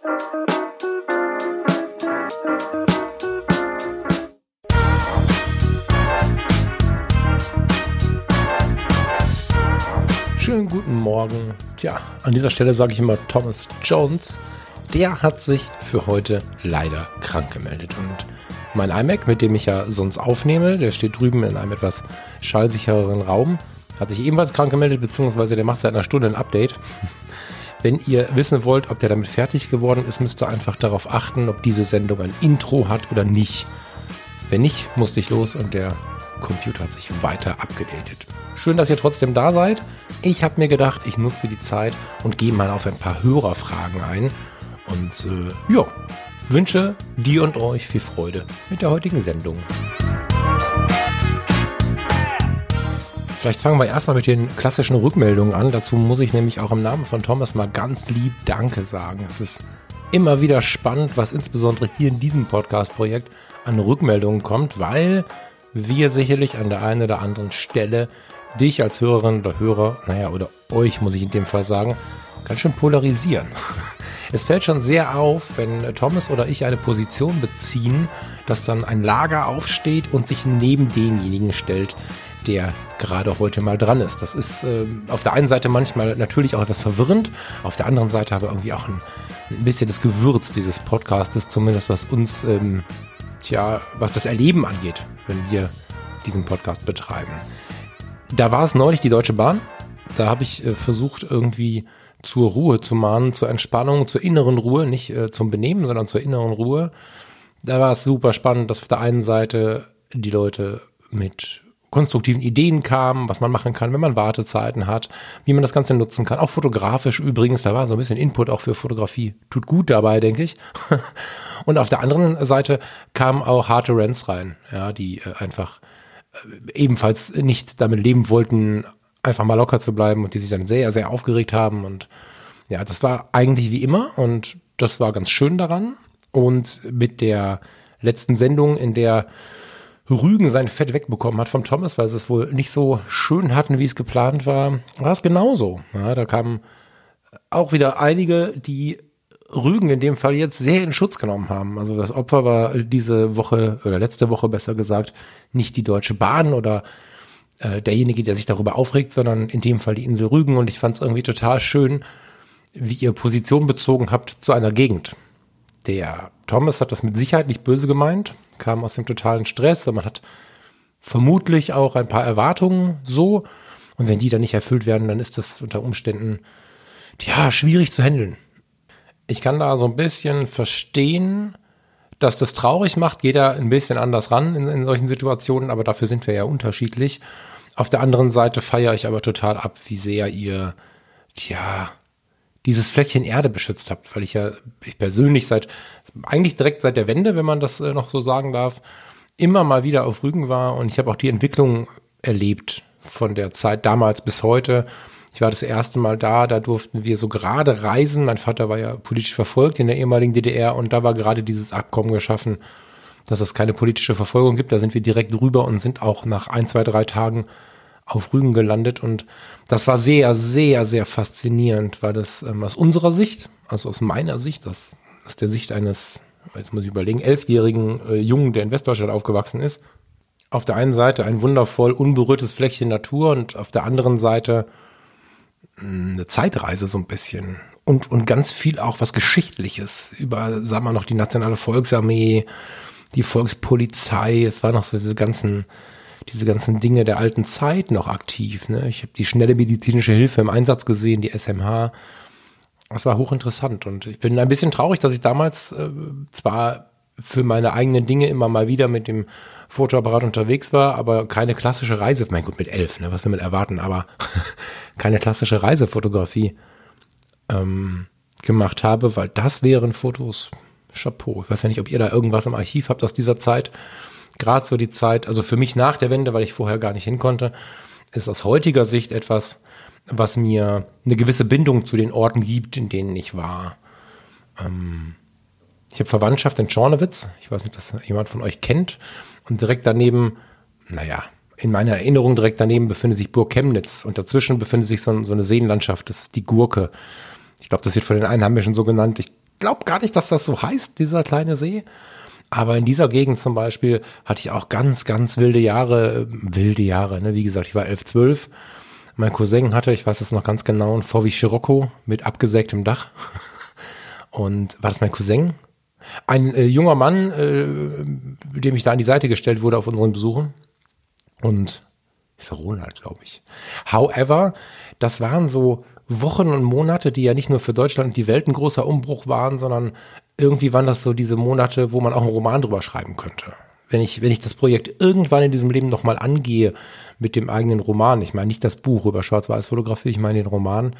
Schönen guten Morgen. Tja, an dieser Stelle sage ich immer Thomas Jones. Der hat sich für heute leider krank gemeldet. Und mein iMac, mit dem ich ja sonst aufnehme, der steht drüben in einem etwas schallsichereren Raum, hat sich ebenfalls krank gemeldet, beziehungsweise der macht seit einer Stunde ein Update. Wenn ihr wissen wollt, ob der damit fertig geworden ist, müsst ihr einfach darauf achten, ob diese Sendung ein Intro hat oder nicht. Wenn nicht, musste ich los und der Computer hat sich weiter abgedatet. Schön, dass ihr trotzdem da seid. Ich habe mir gedacht, ich nutze die Zeit und gehe mal auf ein paar Hörerfragen ein. Und äh, ja, wünsche dir und euch viel Freude mit der heutigen Sendung. Vielleicht fangen wir erstmal mit den klassischen Rückmeldungen an. Dazu muss ich nämlich auch im Namen von Thomas mal ganz lieb Danke sagen. Es ist immer wieder spannend, was insbesondere hier in diesem Podcast-Projekt an Rückmeldungen kommt, weil wir sicherlich an der einen oder anderen Stelle dich als Hörerin oder Hörer, naja, oder euch muss ich in dem Fall sagen, ganz schön polarisieren. Es fällt schon sehr auf, wenn Thomas oder ich eine Position beziehen, dass dann ein Lager aufsteht und sich neben denjenigen stellt, der gerade heute mal dran ist. Das ist äh, auf der einen Seite manchmal natürlich auch etwas verwirrend, auf der anderen Seite aber irgendwie auch ein, ein bisschen das Gewürz dieses Podcastes, zumindest was uns, ähm, tja, was das Erleben angeht, wenn wir diesen Podcast betreiben. Da war es neulich die Deutsche Bahn. Da habe ich äh, versucht, irgendwie zur Ruhe zu mahnen, zur Entspannung, zur inneren Ruhe, nicht äh, zum Benehmen, sondern zur inneren Ruhe. Da war es super spannend, dass auf der einen Seite die Leute mit konstruktiven Ideen kamen, was man machen kann, wenn man Wartezeiten hat, wie man das Ganze nutzen kann. Auch fotografisch übrigens, da war so ein bisschen Input auch für Fotografie. Tut gut dabei, denke ich. Und auf der anderen Seite kamen auch harte Rents rein, ja, die äh, einfach äh, ebenfalls nicht damit leben wollten, einfach mal locker zu bleiben und die sich dann sehr, sehr aufgeregt haben. Und ja, das war eigentlich wie immer und das war ganz schön daran. Und mit der letzten Sendung, in der Rügen sein Fett wegbekommen hat vom Thomas, weil sie es wohl nicht so schön hatten, wie es geplant war, war es genauso. Ja, da kamen auch wieder einige, die Rügen in dem Fall jetzt sehr in Schutz genommen haben. Also das Opfer war diese Woche oder letzte Woche besser gesagt nicht die Deutsche Bahn oder äh, derjenige, der sich darüber aufregt, sondern in dem Fall die Insel Rügen. Und ich fand es irgendwie total schön, wie ihr Position bezogen habt zu einer Gegend. Der Thomas hat das mit Sicherheit nicht böse gemeint, kam aus dem totalen Stress und man hat vermutlich auch ein paar Erwartungen so. Und wenn die dann nicht erfüllt werden, dann ist das unter Umständen, ja, schwierig zu handeln. Ich kann da so ein bisschen verstehen, dass das traurig macht. Jeder ein bisschen anders ran in, in solchen Situationen, aber dafür sind wir ja unterschiedlich. Auf der anderen Seite feiere ich aber total ab, wie sehr ihr, tja, dieses Fleckchen Erde beschützt habt, weil ich ja, ich persönlich seit, eigentlich direkt seit der Wende, wenn man das äh, noch so sagen darf, immer mal wieder auf Rügen war und ich habe auch die Entwicklung erlebt von der Zeit damals bis heute. Ich war das erste Mal da, da durften wir so gerade reisen. Mein Vater war ja politisch verfolgt in der ehemaligen DDR und da war gerade dieses Abkommen geschaffen, dass es keine politische Verfolgung gibt. Da sind wir direkt rüber und sind auch nach ein, zwei, drei Tagen auf Rügen gelandet und das war sehr, sehr, sehr faszinierend, weil das ähm, aus unserer Sicht, also aus meiner Sicht, das aus der Sicht eines, jetzt muss ich überlegen, elfjährigen äh, Jungen, der in Westdeutschland aufgewachsen ist, auf der einen Seite ein wundervoll unberührtes Fleckchen Natur und auf der anderen Seite mh, hm, eine Zeitreise so ein bisschen. Und, und ganz viel auch was Geschichtliches. Über, sagen wir noch, die nationale Volksarmee, die Volkspolizei, es war noch so diese ganzen diese ganzen Dinge der alten Zeit noch aktiv. Ne? Ich habe die schnelle medizinische Hilfe im Einsatz gesehen, die SMH. Das war hochinteressant und ich bin ein bisschen traurig, dass ich damals äh, zwar für meine eigenen Dinge immer mal wieder mit dem Fotoapparat unterwegs war, aber keine klassische Reise, mein Gott, mit elf, ne, was will man erwarten, aber keine klassische Reisefotografie ähm, gemacht habe, weil das wären Fotos, Chapeau. Ich weiß ja nicht, ob ihr da irgendwas im Archiv habt aus dieser Zeit gerade so die Zeit, also für mich nach der Wende, weil ich vorher gar nicht hin konnte, ist aus heutiger Sicht etwas, was mir eine gewisse Bindung zu den Orten gibt, in denen ich war. Ähm, ich habe Verwandtschaft in Schornewitz. Ich weiß nicht, ob das jemand von euch kennt. Und direkt daneben, naja, in meiner Erinnerung direkt daneben befindet sich Burg Chemnitz und dazwischen befindet sich so, so eine Seenlandschaft, das ist die Gurke. Ich glaube, das wird von den Einheimischen so genannt. Ich glaube gar nicht, dass das so heißt, dieser kleine See. Aber in dieser Gegend zum Beispiel hatte ich auch ganz, ganz wilde Jahre, wilde Jahre, ne? Wie gesagt, ich war elf, zwölf. Mein Cousin hatte, ich weiß es noch ganz genau, ein VW Scirocco mit abgesägtem Dach. Und war das mein Cousin? Ein äh, junger Mann, äh, dem ich da an die Seite gestellt wurde auf unseren Besuchen. Und ist Ronald, glaube ich. However, das waren so Wochen und Monate, die ja nicht nur für Deutschland und die Welt ein großer Umbruch waren, sondern irgendwie waren das so diese Monate, wo man auch einen Roman drüber schreiben könnte. Wenn ich, wenn ich das Projekt irgendwann in diesem Leben nochmal angehe mit dem eigenen Roman, ich meine nicht das Buch über Schwarz-Weiß-Fotografie, ich meine den Roman,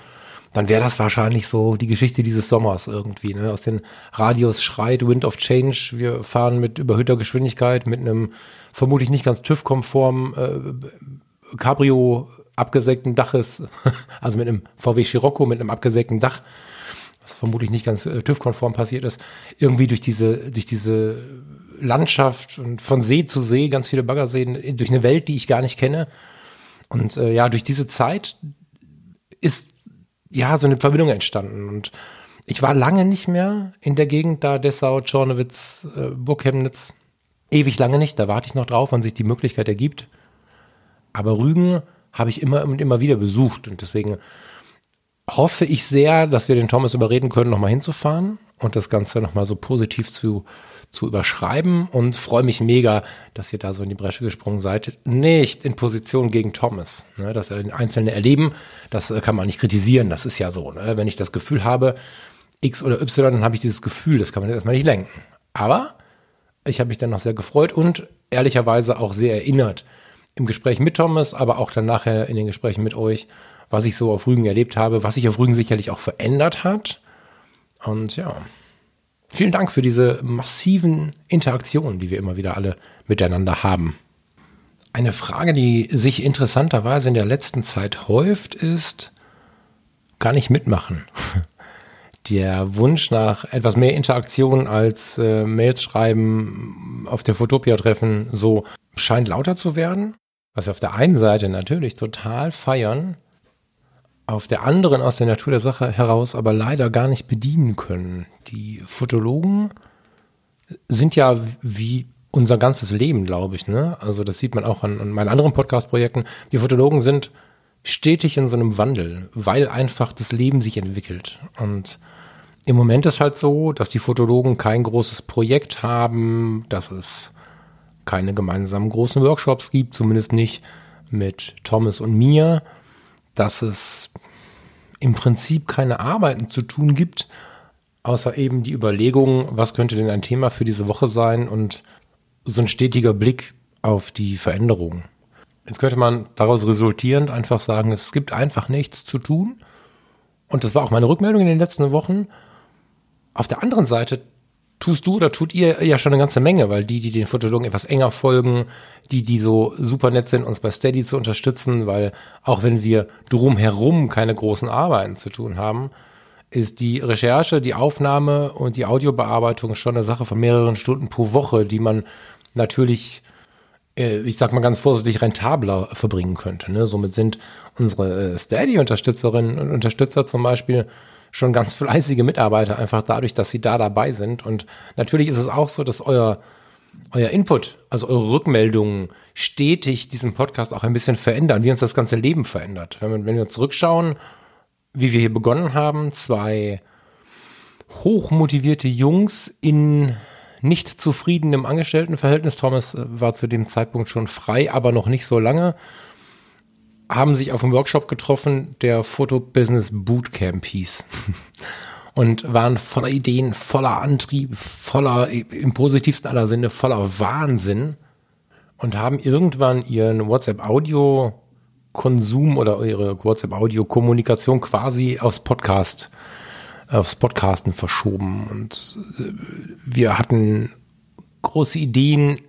dann wäre das wahrscheinlich so die Geschichte dieses Sommers irgendwie. Ne? Aus den Radios schreit Wind of Change. Wir fahren mit überhöhter Geschwindigkeit, mit einem vermutlich nicht ganz TÜV-konform äh, Cabrio abgesägten Daches, also mit einem VW Scirocco mit einem abgesägten Dach, was vermutlich nicht ganz äh, TÜV-konform passiert ist, irgendwie durch diese, durch diese Landschaft und von See zu See, ganz viele Baggerseen, durch eine Welt, die ich gar nicht kenne. Und äh, ja, durch diese Zeit ist ja so eine Verbindung entstanden. Und ich war lange nicht mehr in der Gegend da, Dessau, Czornowitz, äh, Burghemnitz. Ewig lange nicht, da warte ich noch drauf, wann sich die Möglichkeit ergibt. Aber Rügen habe ich immer und immer wieder besucht und deswegen hoffe ich sehr, dass wir den Thomas überreden können, nochmal hinzufahren und das Ganze nochmal so positiv zu, zu überschreiben und freue mich mega, dass ihr da so in die Bresche gesprungen seid. Nicht in Position gegen Thomas, ne, dass er Einzelne erleben, das kann man nicht kritisieren, das ist ja so. Ne? Wenn ich das Gefühl habe, X oder Y, dann habe ich dieses Gefühl, das kann man erstmal nicht lenken. Aber ich habe mich dann noch sehr gefreut und ehrlicherweise auch sehr erinnert im Gespräch mit Thomas, aber auch dann nachher in den Gesprächen mit euch, was ich so auf Rügen erlebt habe, was sich auf Rügen sicherlich auch verändert hat. Und ja, vielen Dank für diese massiven Interaktionen, die wir immer wieder alle miteinander haben. Eine Frage, die sich interessanterweise in der letzten Zeit häuft, ist, kann ich mitmachen? Der Wunsch nach etwas mehr Interaktion als äh, Mails schreiben, auf der Fotopia-Treffen, so scheint lauter zu werden was wir auf der einen Seite natürlich total feiern, auf der anderen aus der Natur der Sache heraus aber leider gar nicht bedienen können. Die Fotologen sind ja wie unser ganzes Leben, glaube ich. Ne? Also das sieht man auch an, an meinen anderen Podcast-Projekten. Die Fotologen sind stetig in so einem Wandel, weil einfach das Leben sich entwickelt. Und im Moment ist halt so, dass die Fotologen kein großes Projekt haben, dass es keine gemeinsamen großen Workshops gibt, zumindest nicht mit Thomas und mir, dass es im Prinzip keine Arbeiten zu tun gibt, außer eben die Überlegung, was könnte denn ein Thema für diese Woche sein und so ein stetiger Blick auf die Veränderungen. Jetzt könnte man daraus resultierend einfach sagen, es gibt einfach nichts zu tun. Und das war auch meine Rückmeldung in den letzten Wochen. Auf der anderen Seite tust du oder tut ihr ja schon eine ganze Menge, weil die, die den Fotologen etwas enger folgen, die, die so super nett sind, uns bei Steady zu unterstützen, weil auch wenn wir drumherum keine großen Arbeiten zu tun haben, ist die Recherche, die Aufnahme und die Audiobearbeitung schon eine Sache von mehreren Stunden pro Woche, die man natürlich, äh, ich sag mal ganz vorsichtig, rentabler verbringen könnte. Ne? Somit sind unsere äh, Steady-Unterstützerinnen und Unterstützer zum Beispiel schon ganz fleißige Mitarbeiter, einfach dadurch, dass sie da dabei sind. Und natürlich ist es auch so, dass euer, euer Input, also eure Rückmeldungen stetig diesen Podcast auch ein bisschen verändern, wie uns das ganze Leben verändert. Wenn wir, wenn wir zurückschauen, wie wir hier begonnen haben, zwei hochmotivierte Jungs in nicht zufriedenem Angestelltenverhältnis. Thomas war zu dem Zeitpunkt schon frei, aber noch nicht so lange haben sich auf einem Workshop getroffen, der Photo Business Bootcamp hieß. Und waren voller Ideen, voller Antrieb, voller, im positivsten aller Sinne, voller Wahnsinn. Und haben irgendwann ihren WhatsApp-Audio-Konsum oder ihre WhatsApp-Audio-Kommunikation quasi aufs Podcast, aufs Podcasten verschoben. Und äh, wir hatten große Ideen,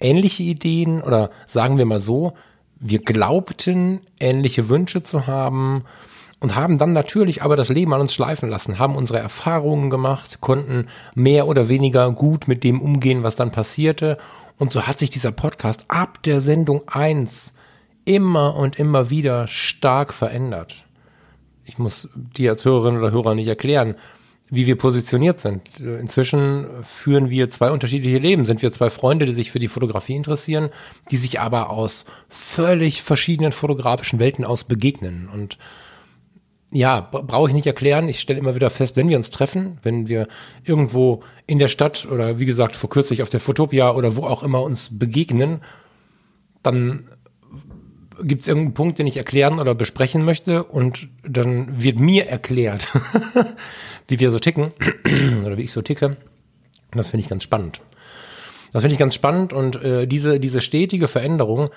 ähnliche Ideen oder sagen wir mal so, wir glaubten, ähnliche Wünsche zu haben und haben dann natürlich aber das Leben an uns schleifen lassen, haben unsere Erfahrungen gemacht, konnten mehr oder weniger gut mit dem umgehen, was dann passierte. Und so hat sich dieser Podcast ab der Sendung eins immer und immer wieder stark verändert. Ich muss dir als Hörerin oder Hörer nicht erklären, wie wir positioniert sind. Inzwischen führen wir zwei unterschiedliche Leben. Sind wir zwei Freunde, die sich für die Fotografie interessieren, die sich aber aus völlig verschiedenen fotografischen Welten aus begegnen. Und ja, brauche ich nicht erklären. Ich stelle immer wieder fest, wenn wir uns treffen, wenn wir irgendwo in der Stadt oder wie gesagt vor kürzlich auf der Fotopia oder wo auch immer uns begegnen, dann gibt es irgendeinen Punkt, den ich erklären oder besprechen möchte und dann wird mir erklärt, wie wir so ticken oder wie ich so ticke. Und das finde ich ganz spannend. Das finde ich ganz spannend und äh, diese, diese stetige Veränderung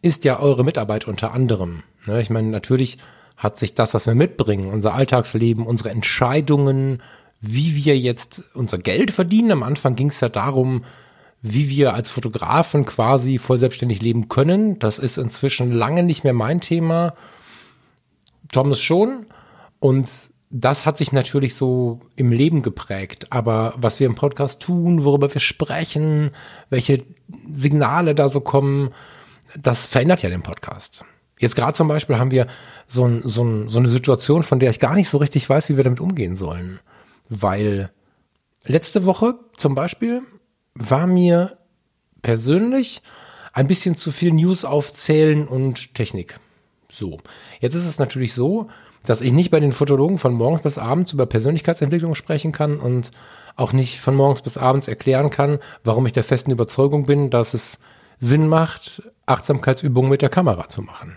ist ja eure Mitarbeit unter anderem. Ne? Ich meine, natürlich hat sich das, was wir mitbringen, unser Alltagsleben, unsere Entscheidungen, wie wir jetzt unser Geld verdienen. Am Anfang ging es ja darum, wie wir als Fotografen quasi voll selbstständig leben können. Das ist inzwischen lange nicht mehr mein Thema. Thomas schon. Und das hat sich natürlich so im Leben geprägt. Aber was wir im Podcast tun, worüber wir sprechen, welche Signale da so kommen, das verändert ja den Podcast. Jetzt gerade zum Beispiel haben wir so, ein, so, ein, so eine Situation, von der ich gar nicht so richtig weiß, wie wir damit umgehen sollen. Weil letzte Woche zum Beispiel war mir persönlich ein bisschen zu viel News aufzählen und Technik. So. Jetzt ist es natürlich so, dass ich nicht bei den Fotologen von morgens bis abends über Persönlichkeitsentwicklung sprechen kann und auch nicht von morgens bis abends erklären kann, warum ich der festen Überzeugung bin, dass es Sinn macht, Achtsamkeitsübungen mit der Kamera zu machen.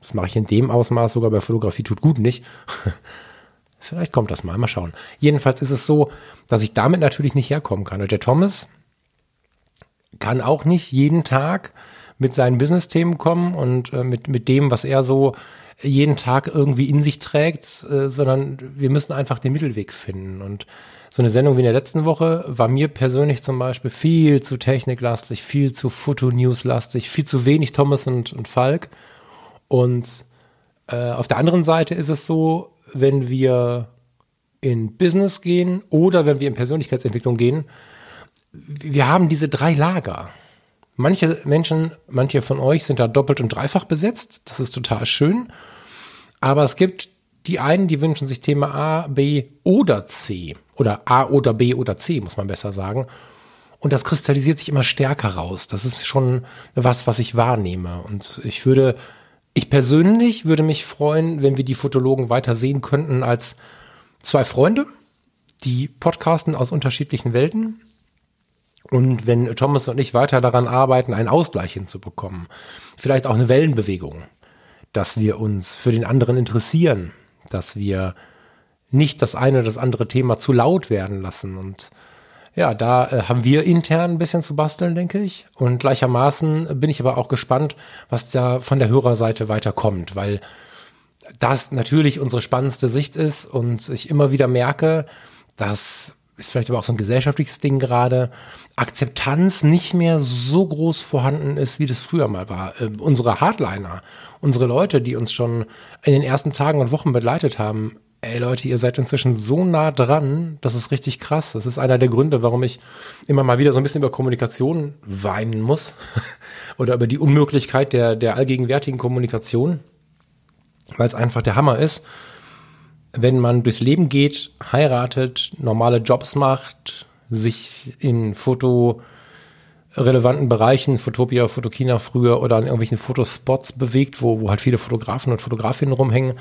Das mache ich in dem Ausmaß sogar bei Fotografie tut gut nicht. Vielleicht kommt das mal, mal schauen. Jedenfalls ist es so, dass ich damit natürlich nicht herkommen kann. Und der Thomas kann auch nicht jeden Tag mit seinen Business-Themen kommen und äh, mit, mit dem, was er so jeden Tag irgendwie in sich trägt, äh, sondern wir müssen einfach den Mittelweg finden. Und so eine Sendung wie in der letzten Woche war mir persönlich zum Beispiel viel zu techniklastig, viel zu Fotonews-lastig, viel zu wenig Thomas und, und Falk. Und äh, auf der anderen Seite ist es so, wenn wir in Business gehen oder wenn wir in Persönlichkeitsentwicklung gehen, wir haben diese drei Lager. Manche Menschen, manche von euch sind da doppelt und dreifach besetzt. Das ist total schön. Aber es gibt die einen, die wünschen sich Thema A, B oder C. Oder A oder B oder C, muss man besser sagen. Und das kristallisiert sich immer stärker raus. Das ist schon was, was ich wahrnehme. Und ich würde ich persönlich würde mich freuen, wenn wir die Fotologen weiter sehen könnten als zwei Freunde, die podcasten aus unterschiedlichen Welten. Und wenn Thomas und ich weiter daran arbeiten, einen Ausgleich hinzubekommen, vielleicht auch eine Wellenbewegung, dass wir uns für den anderen interessieren, dass wir nicht das eine oder das andere Thema zu laut werden lassen und ja, da äh, haben wir intern ein bisschen zu basteln, denke ich. Und gleichermaßen bin ich aber auch gespannt, was da von der Hörerseite weiterkommt, weil das natürlich unsere spannendste Sicht ist und ich immer wieder merke, dass ist vielleicht aber auch so ein gesellschaftliches Ding gerade, Akzeptanz nicht mehr so groß vorhanden ist, wie das früher mal war. Äh, unsere Hardliner, unsere Leute, die uns schon in den ersten Tagen und Wochen begleitet haben, ey Leute, ihr seid inzwischen so nah dran, das ist richtig krass. Das ist einer der Gründe, warum ich immer mal wieder so ein bisschen über Kommunikation weinen muss oder über die Unmöglichkeit der, der allgegenwärtigen Kommunikation, weil es einfach der Hammer ist. Wenn man durchs Leben geht, heiratet, normale Jobs macht, sich in fotorelevanten Bereichen, Fotopia, Fotokina früher oder an irgendwelchen Fotospots bewegt, wo, wo halt viele Fotografen und Fotografinnen rumhängen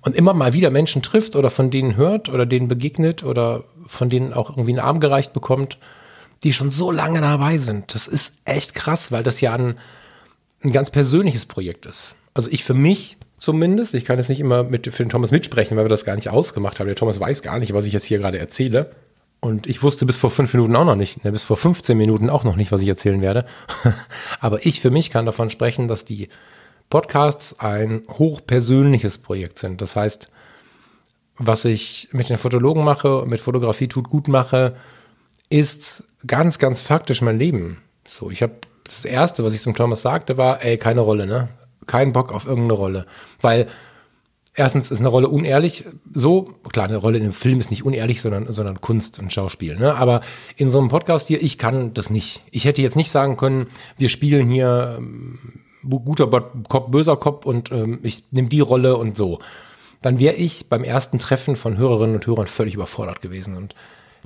und immer mal wieder Menschen trifft oder von denen hört oder denen begegnet oder von denen auch irgendwie einen Arm gereicht bekommt, die schon so lange dabei sind. Das ist echt krass, weil das ja ein, ein ganz persönliches Projekt ist. Also ich für mich zumindest, ich kann jetzt nicht immer mit für den Thomas mitsprechen, weil wir das gar nicht ausgemacht haben. Der Thomas weiß gar nicht, was ich jetzt hier gerade erzähle. Und ich wusste bis vor fünf Minuten auch noch nicht, ne, bis vor 15 Minuten auch noch nicht, was ich erzählen werde. Aber ich für mich kann davon sprechen, dass die Podcasts ein hochpersönliches Projekt sind. Das heißt, was ich mit den Fotologen mache, mit Fotografie tut gut mache, ist ganz, ganz faktisch mein Leben. So, ich habe das erste, was ich zum Thomas sagte, war, ey, keine Rolle, ne? Kein Bock auf irgendeine Rolle. Weil erstens ist eine Rolle unehrlich. So, klar, eine Rolle in einem Film ist nicht unehrlich, sondern, sondern Kunst und Schauspiel. Ne? Aber in so einem Podcast hier, ich kann das nicht. Ich hätte jetzt nicht sagen können, wir spielen hier guter Kopf, böser Kopf und ähm, ich nehme die Rolle und so. dann wäre ich beim ersten Treffen von Hörerinnen und Hörern völlig überfordert gewesen. Und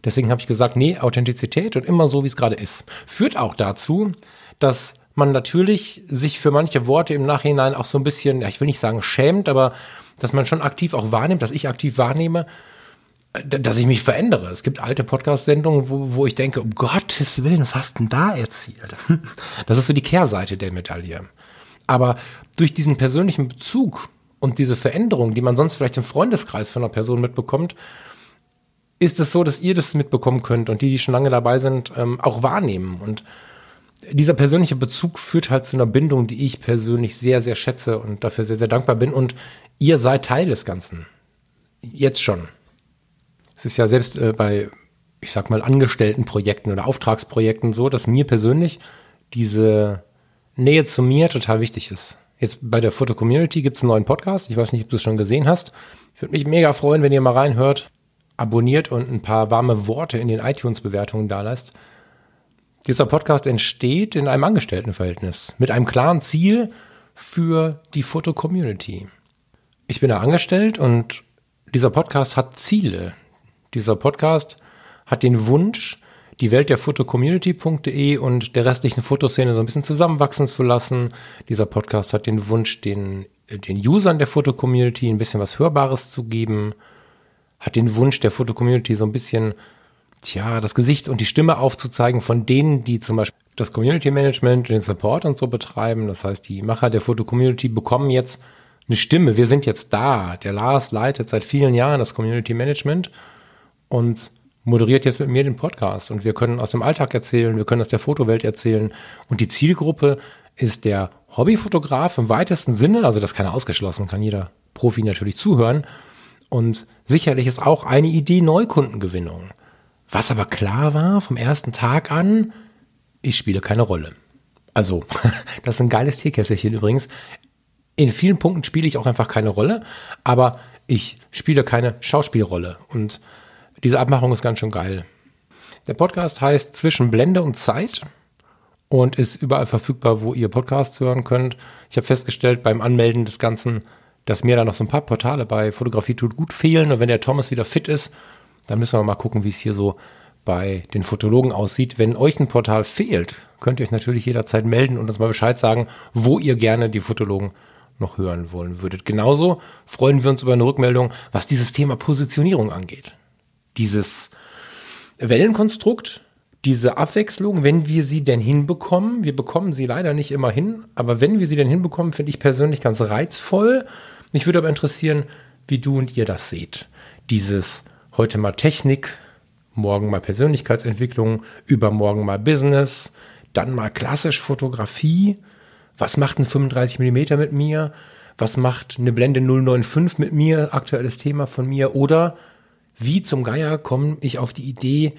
deswegen habe ich gesagt, nee, Authentizität und immer so, wie es gerade ist. Führt auch dazu, dass man natürlich sich für manche Worte im Nachhinein auch so ein bisschen, ja, ich will nicht sagen schämt, aber dass man schon aktiv auch wahrnimmt, dass ich aktiv wahrnehme, dass ich mich verändere. Es gibt alte Podcast-Sendungen, wo, wo ich denke, um Gottes Willen, was hast du denn da erzielt? Das ist so die Kehrseite der Medaille. Aber durch diesen persönlichen Bezug und diese Veränderung, die man sonst vielleicht im Freundeskreis von einer Person mitbekommt, ist es so, dass ihr das mitbekommen könnt und die, die schon lange dabei sind, ähm, auch wahrnehmen. Und dieser persönliche Bezug führt halt zu einer Bindung, die ich persönlich sehr, sehr schätze und dafür sehr, sehr dankbar bin. Und ihr seid Teil des Ganzen. Jetzt schon. Es ist ja selbst äh, bei, ich sag mal, Angestelltenprojekten oder Auftragsprojekten so, dass mir persönlich diese Nähe zu mir total wichtig ist. Jetzt bei der Foto Community gibt es einen neuen Podcast. Ich weiß nicht, ob du es schon gesehen hast. Ich würde mich mega freuen, wenn ihr mal reinhört, abonniert und ein paar warme Worte in den iTunes-Bewertungen da lasst. Dieser Podcast entsteht in einem Angestelltenverhältnis mit einem klaren Ziel für die Foto-Community. Ich bin da angestellt und dieser Podcast hat Ziele. Dieser Podcast hat den Wunsch, die Welt der Fotocommunity.de und der restlichen Fotoszene so ein bisschen zusammenwachsen zu lassen. Dieser Podcast hat den Wunsch, den, den Usern der Fotocommunity ein bisschen was Hörbares zu geben, hat den Wunsch der Fotocommunity so ein bisschen tja, das Gesicht und die Stimme aufzuzeigen von denen, die zum Beispiel das Community Management, den Support und so betreiben. Das heißt, die Macher der Foto-Community bekommen jetzt eine Stimme. Wir sind jetzt da. Der Lars leitet seit vielen Jahren das Community Management und moderiert jetzt mit mir den Podcast. Und wir können aus dem Alltag erzählen, wir können aus der Fotowelt erzählen. Und die Zielgruppe ist der Hobbyfotograf im weitesten Sinne. Also das kann ausgeschlossen, kann jeder Profi natürlich zuhören. Und sicherlich ist auch eine Idee Neukundengewinnung. Was aber klar war vom ersten Tag an, ich spiele keine Rolle. Also, das ist ein geiles Teekesselchen übrigens. In vielen Punkten spiele ich auch einfach keine Rolle, aber ich spiele keine Schauspielrolle. Und diese Abmachung ist ganz schön geil. Der Podcast heißt Zwischen Blende und Zeit und ist überall verfügbar, wo ihr Podcasts hören könnt. Ich habe festgestellt beim Anmelden des Ganzen, dass mir da noch so ein paar Portale bei Fotografie tut gut fehlen. Und wenn der Thomas wieder fit ist, dann müssen wir mal gucken, wie es hier so bei den Fotologen aussieht. Wenn euch ein Portal fehlt, könnt ihr euch natürlich jederzeit melden und uns mal Bescheid sagen, wo ihr gerne die Fotologen noch hören wollen würdet. Genauso freuen wir uns über eine Rückmeldung, was dieses Thema Positionierung angeht. Dieses Wellenkonstrukt, diese Abwechslung, wenn wir sie denn hinbekommen, wir bekommen sie leider nicht immer hin, aber wenn wir sie denn hinbekommen, finde ich persönlich ganz reizvoll. Mich würde aber interessieren, wie du und ihr das seht. Dieses Heute mal Technik, morgen mal Persönlichkeitsentwicklung, übermorgen mal Business, dann mal klassisch Fotografie. Was macht ein 35 mm mit mir? Was macht eine Blende 095 mit mir? Aktuelles Thema von mir. Oder wie zum Geier komme ich auf die Idee,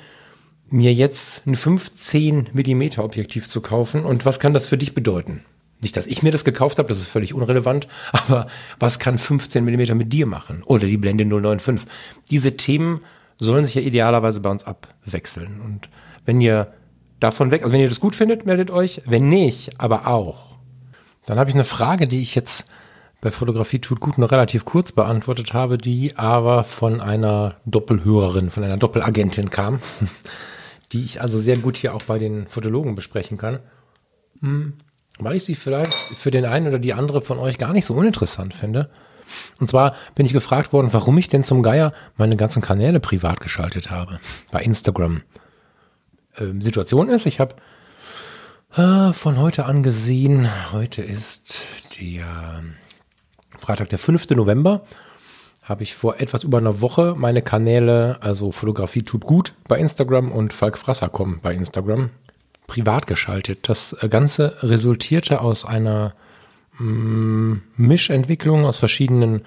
mir jetzt ein 15 mm Objektiv zu kaufen und was kann das für dich bedeuten? Nicht, dass ich mir das gekauft habe, das ist völlig unrelevant, aber was kann 15 Millimeter mit dir machen? Oder die Blende 095? Diese Themen sollen sich ja idealerweise bei uns abwechseln. Und wenn ihr davon weg, also wenn ihr das gut findet, meldet euch. Wenn nicht, aber auch. Dann habe ich eine Frage, die ich jetzt bei Fotografie tut gut nur relativ kurz beantwortet habe, die aber von einer Doppelhörerin, von einer Doppelagentin kam, die ich also sehr gut hier auch bei den Fotologen besprechen kann. Hm weil ich sie vielleicht für den einen oder die andere von euch gar nicht so uninteressant finde. Und zwar bin ich gefragt worden, warum ich denn zum Geier meine ganzen Kanäle privat geschaltet habe bei Instagram. Ähm, Situation ist, ich habe äh, von heute an gesehen, heute ist der Freitag, der 5. November, habe ich vor etwas über einer Woche meine Kanäle, also Fotografie tut gut bei Instagram und Falk Frasser kommen bei Instagram privat geschaltet. Das Ganze resultierte aus einer mm, Mischentwicklung aus verschiedenen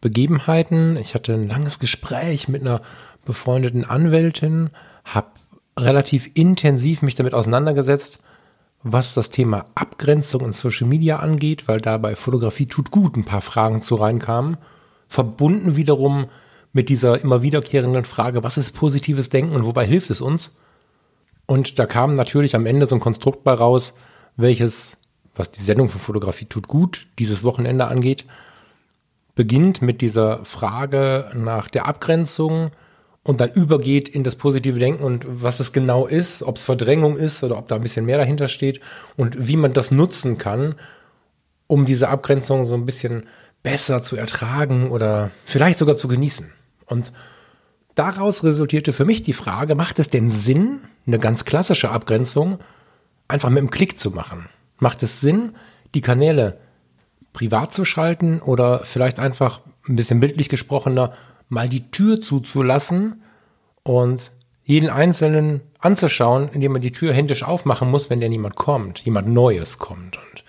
Begebenheiten. Ich hatte ein langes Gespräch mit einer befreundeten Anwältin, habe relativ intensiv mich damit auseinandergesetzt, was das Thema Abgrenzung in Social Media angeht, weil dabei Fotografie tut gut ein paar Fragen zu reinkamen, verbunden wiederum mit dieser immer wiederkehrenden Frage, was ist positives Denken und wobei hilft es uns? Und da kam natürlich am Ende so ein Konstrukt bei raus, welches, was die Sendung von Fotografie tut gut, dieses Wochenende angeht, beginnt mit dieser Frage nach der Abgrenzung und dann übergeht in das positive Denken und was es genau ist, ob es Verdrängung ist oder ob da ein bisschen mehr dahinter steht und wie man das nutzen kann, um diese Abgrenzung so ein bisschen besser zu ertragen oder vielleicht sogar zu genießen. Und daraus resultierte für mich die Frage, macht es denn Sinn, eine ganz klassische Abgrenzung einfach mit einem Klick zu machen? Macht es Sinn, die Kanäle privat zu schalten oder vielleicht einfach ein bisschen bildlich gesprochener mal die Tür zuzulassen und jeden Einzelnen anzuschauen, indem man die Tür händisch aufmachen muss, wenn denn jemand kommt, jemand Neues kommt. Und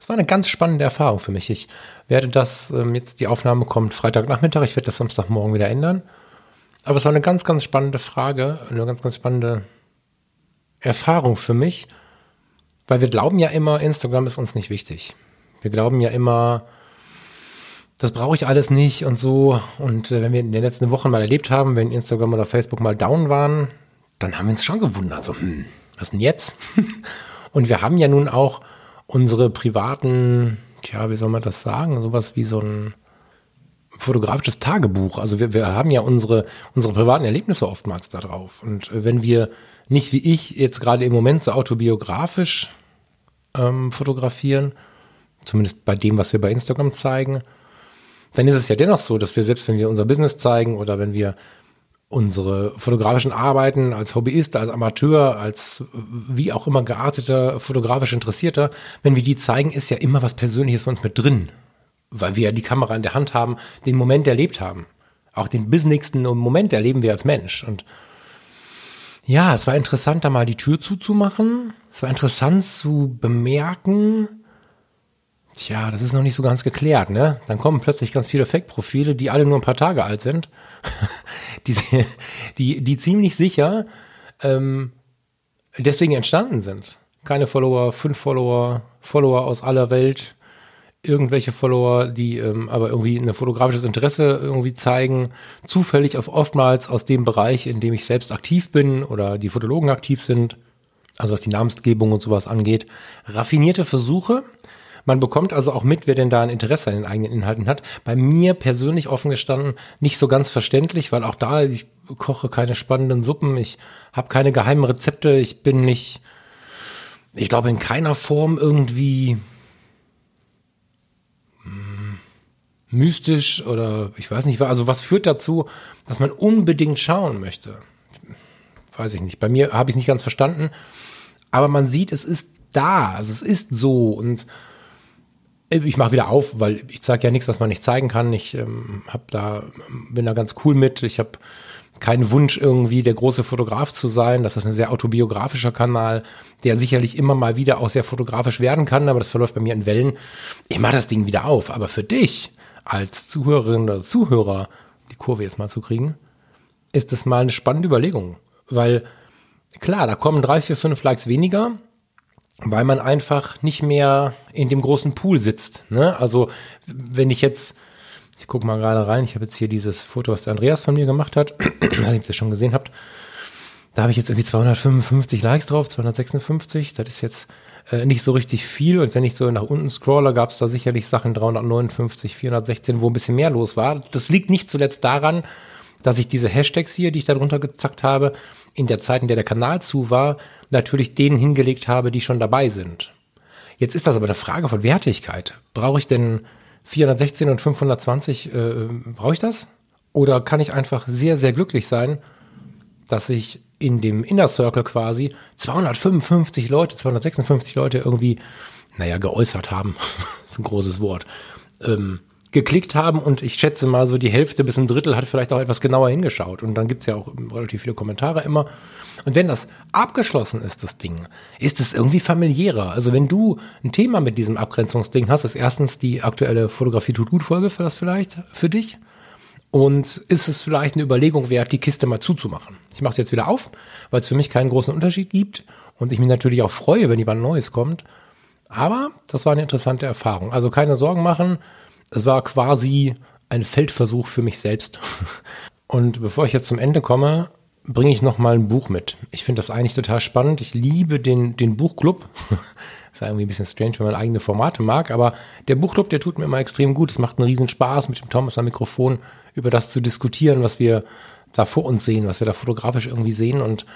es war eine ganz spannende Erfahrung für mich. Ich werde das, ähm, jetzt die Aufnahme kommt Freitagnachmittag, ich werde das Samstagmorgen wieder ändern. Aber es war eine ganz, ganz spannende Frage, eine ganz, ganz spannende Erfahrung für mich, weil wir glauben ja immer, Instagram ist uns nicht wichtig. Wir glauben ja immer, das brauche ich alles nicht und so. Und äh, wenn wir in den letzten Wochen mal erlebt haben, wenn Instagram oder Facebook mal down waren, dann haben wir uns schon gewundert, so, hm, was denn jetzt? und wir haben ja nun auch unsere privaten, tja, wie soll man das sagen, sowas wie so ein fotografisches Tagebuch. Also wir, wir haben ja unsere, unsere privaten Erlebnisse oftmals da drauf. Und äh, wenn wir nicht wie ich jetzt gerade im Moment so autobiografisch ähm, fotografieren, zumindest bei dem, was wir bei Instagram zeigen, dann ist es ja dennoch so, dass wir selbst, wenn wir unser Business zeigen oder wenn wir unsere fotografischen Arbeiten als Hobbyist, als Amateur, als wie auch immer gearteter, fotografisch Interessierter, wenn wir die zeigen, ist ja immer was Persönliches für uns mit drin. Weil wir die Kamera in der Hand haben, den Moment erlebt haben. Auch den bisnigsten Moment erleben wir als Mensch. Und ja, es war interessant, da mal die Tür zuzumachen. Es war interessant zu bemerken, Tja, das ist noch nicht so ganz geklärt, ne? Dann kommen plötzlich ganz viele Fake-Profile, die alle nur ein paar Tage alt sind, die, die, die ziemlich sicher ähm, deswegen entstanden sind. Keine Follower, fünf Follower, Follower aus aller Welt, irgendwelche Follower, die ähm, aber irgendwie ein fotografisches Interesse irgendwie zeigen, zufällig auf oftmals aus dem Bereich, in dem ich selbst aktiv bin oder die Fotologen aktiv sind, also was die Namensgebung und sowas angeht, raffinierte Versuche, man bekommt also auch mit, wer denn da ein Interesse an den eigenen Inhalten hat. Bei mir persönlich offen gestanden nicht so ganz verständlich, weil auch da, ich koche keine spannenden Suppen, ich habe keine geheimen Rezepte, ich bin nicht, ich glaube in keiner Form irgendwie hm, mystisch oder ich weiß nicht, also was führt dazu, dass man unbedingt schauen möchte? Weiß ich nicht. Bei mir habe ich es nicht ganz verstanden, aber man sieht, es ist da, also es ist so und ich mache wieder auf, weil ich zeige ja nichts, was man nicht zeigen kann. Ich ähm, hab da, bin da ganz cool mit. Ich habe keinen Wunsch irgendwie der große Fotograf zu sein. Das ist ein sehr autobiografischer Kanal, der sicherlich immer mal wieder auch sehr fotografisch werden kann, aber das verläuft bei mir in Wellen. Ich mache das Ding wieder auf. Aber für dich als Zuhörerin oder Zuhörer, die Kurve jetzt mal zu kriegen, ist das mal eine spannende Überlegung. Weil klar, da kommen drei, vier, fünf Likes weniger weil man einfach nicht mehr in dem großen Pool sitzt. Ne? Also wenn ich jetzt, gucke mal gerade rein, ich habe jetzt hier dieses Foto, was der Andreas von mir gemacht hat, ob ihr schon gesehen habt. Da habe ich jetzt irgendwie 255 Likes drauf, 256. Das ist jetzt äh, nicht so richtig viel. Und wenn ich so nach unten scrolle, gab es da sicherlich Sachen 359, 416, wo ein bisschen mehr los war. Das liegt nicht zuletzt daran, dass ich diese Hashtags hier, die ich da drunter gezackt habe, in der Zeit, in der der Kanal zu war, natürlich denen hingelegt habe, die schon dabei sind. Jetzt ist das aber eine Frage von Wertigkeit. Brauche ich denn 416 und 520, äh, brauche ich das? Oder kann ich einfach sehr, sehr glücklich sein, dass ich in dem Inner Circle quasi 255 Leute, 256 Leute irgendwie, naja, geäußert haben. das ist ein großes Wort. Ähm, geklickt haben und ich schätze mal so die Hälfte bis ein Drittel hat vielleicht auch etwas genauer hingeschaut. Und dann gibt's ja auch relativ viele Kommentare immer. Und wenn das abgeschlossen ist, das Ding, ist es irgendwie familiärer. Also wenn du ein Thema mit diesem Abgrenzungsding hast, ist erstens die aktuelle Fotografie tut gut Folge für das vielleicht für dich. Und ist es vielleicht eine Überlegung wert, die Kiste mal zuzumachen? Ich mache es jetzt wieder auf, weil es für mich keinen großen Unterschied gibt und ich mich natürlich auch freue, wenn jemand Neues kommt. Aber das war eine interessante Erfahrung. Also keine Sorgen machen es war quasi ein Feldversuch für mich selbst. Und bevor ich jetzt zum Ende komme, bringe ich noch mal ein Buch mit. Ich finde das eigentlich total spannend. Ich liebe den, den Buchclub. ist irgendwie ein bisschen strange, wenn man eigene Formate mag, aber der Buchclub, der tut mir immer extrem gut. Es macht einen riesen Spaß, mit dem Thomas am Mikrofon über das zu diskutieren, was wir da vor uns sehen, was wir da fotografisch irgendwie sehen. Und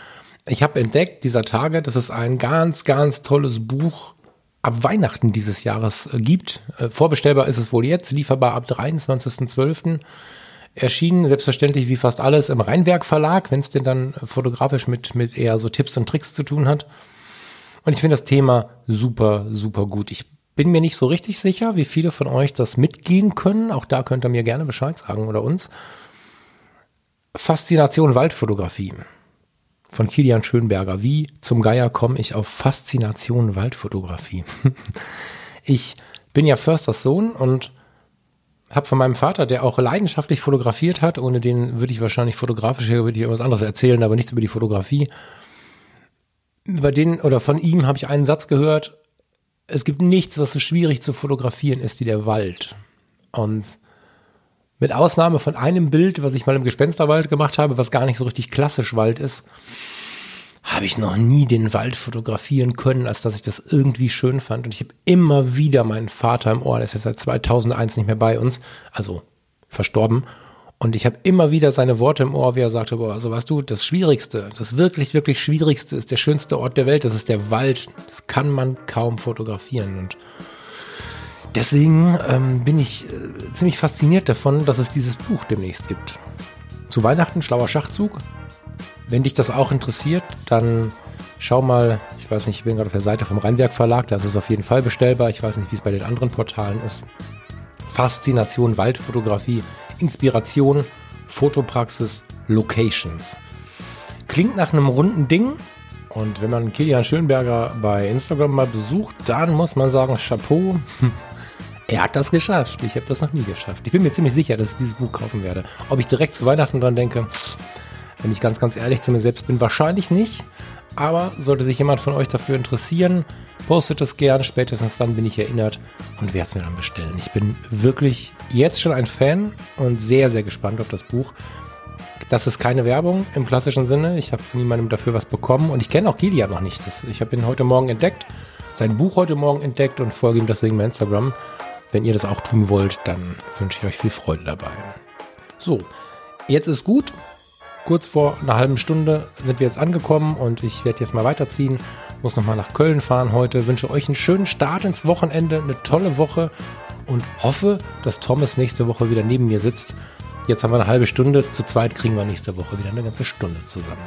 ich habe entdeckt dieser Tage, dass es ein ganz, ganz tolles Buch ab Weihnachten dieses Jahres äh, gibt. Äh, vorbestellbar ist es wohl jetzt, lieferbar ab 23.12. Erschienen, selbstverständlich wie fast alles im Rheinwerk Verlag, wenn es denn dann fotografisch mit, mit eher so Tipps und Tricks zu tun hat. Und ich finde das Thema super, super gut. Ich bin mir nicht so richtig sicher, wie viele von euch das mitgehen können. Auch da könnt ihr mir gerne Bescheid sagen oder uns. Faszination Waldfotografie von Kilian Schönberger. Wie zum Geier komme ich auf Faszination Waldfotografie? ich bin ja Försters Sohn und habe von meinem Vater, der auch leidenschaftlich fotografiert hat, ohne den würde ich wahrscheinlich fotografisch würde ich irgendwas anderes erzählen, aber nichts über die Fotografie. Über den oder von ihm habe ich einen Satz gehört, es gibt nichts, was so schwierig zu fotografieren ist wie der Wald. Und mit Ausnahme von einem Bild, was ich mal im Gespensterwald gemacht habe, was gar nicht so richtig klassisch Wald ist, habe ich noch nie den Wald fotografieren können, als dass ich das irgendwie schön fand. Und ich habe immer wieder meinen Vater im Ohr, der ist jetzt seit 2001 nicht mehr bei uns, also verstorben. Und ich habe immer wieder seine Worte im Ohr, wie er sagte, boah, also weißt du, das Schwierigste, das wirklich, wirklich Schwierigste ist der schönste Ort der Welt, das ist der Wald. Das kann man kaum fotografieren. Und Deswegen ähm, bin ich äh, ziemlich fasziniert davon, dass es dieses Buch demnächst gibt. Zu Weihnachten schlauer Schachzug. Wenn dich das auch interessiert, dann schau mal, ich weiß nicht, ich bin gerade auf der Seite vom Rheinwerk Verlag, da ist es auf jeden Fall bestellbar. Ich weiß nicht, wie es bei den anderen Portalen ist. Faszination Waldfotografie, Inspiration, Fotopraxis, Locations. Klingt nach einem runden Ding. Und wenn man Kilian Schönberger bei Instagram mal besucht, dann muss man sagen, Chapeau. Er hat das geschafft. Ich habe das noch nie geschafft. Ich bin mir ziemlich sicher, dass ich dieses Buch kaufen werde. Ob ich direkt zu Weihnachten dran denke, wenn ich ganz, ganz ehrlich zu mir selbst bin, wahrscheinlich nicht. Aber sollte sich jemand von euch dafür interessieren, postet es gern. Spätestens dann bin ich erinnert und werde es mir dann bestellen. Ich bin wirklich jetzt schon ein Fan und sehr, sehr gespannt auf das Buch. Das ist keine Werbung im klassischen Sinne. Ich habe niemandem dafür was bekommen und ich kenne auch Kilian noch nicht. ich habe ihn heute Morgen entdeckt, sein Buch heute Morgen entdeckt und folge ihm deswegen bei Instagram. Wenn ihr das auch tun wollt, dann wünsche ich euch viel Freude dabei. So, jetzt ist gut. Kurz vor einer halben Stunde sind wir jetzt angekommen und ich werde jetzt mal weiterziehen. Muss nochmal nach Köln fahren heute. Wünsche euch einen schönen Start ins Wochenende, eine tolle Woche und hoffe, dass Thomas nächste Woche wieder neben mir sitzt Jetzt haben wir eine halbe Stunde. Zu zweit kriegen wir nächste Woche wieder eine ganze Stunde zusammen.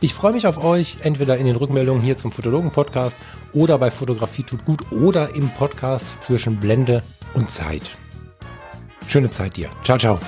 Ich freue mich auf euch, entweder in den Rückmeldungen hier zum Fotologen-Podcast oder bei Fotografie tut gut oder im Podcast zwischen Blende und Zeit. Schöne Zeit dir. Ciao, ciao.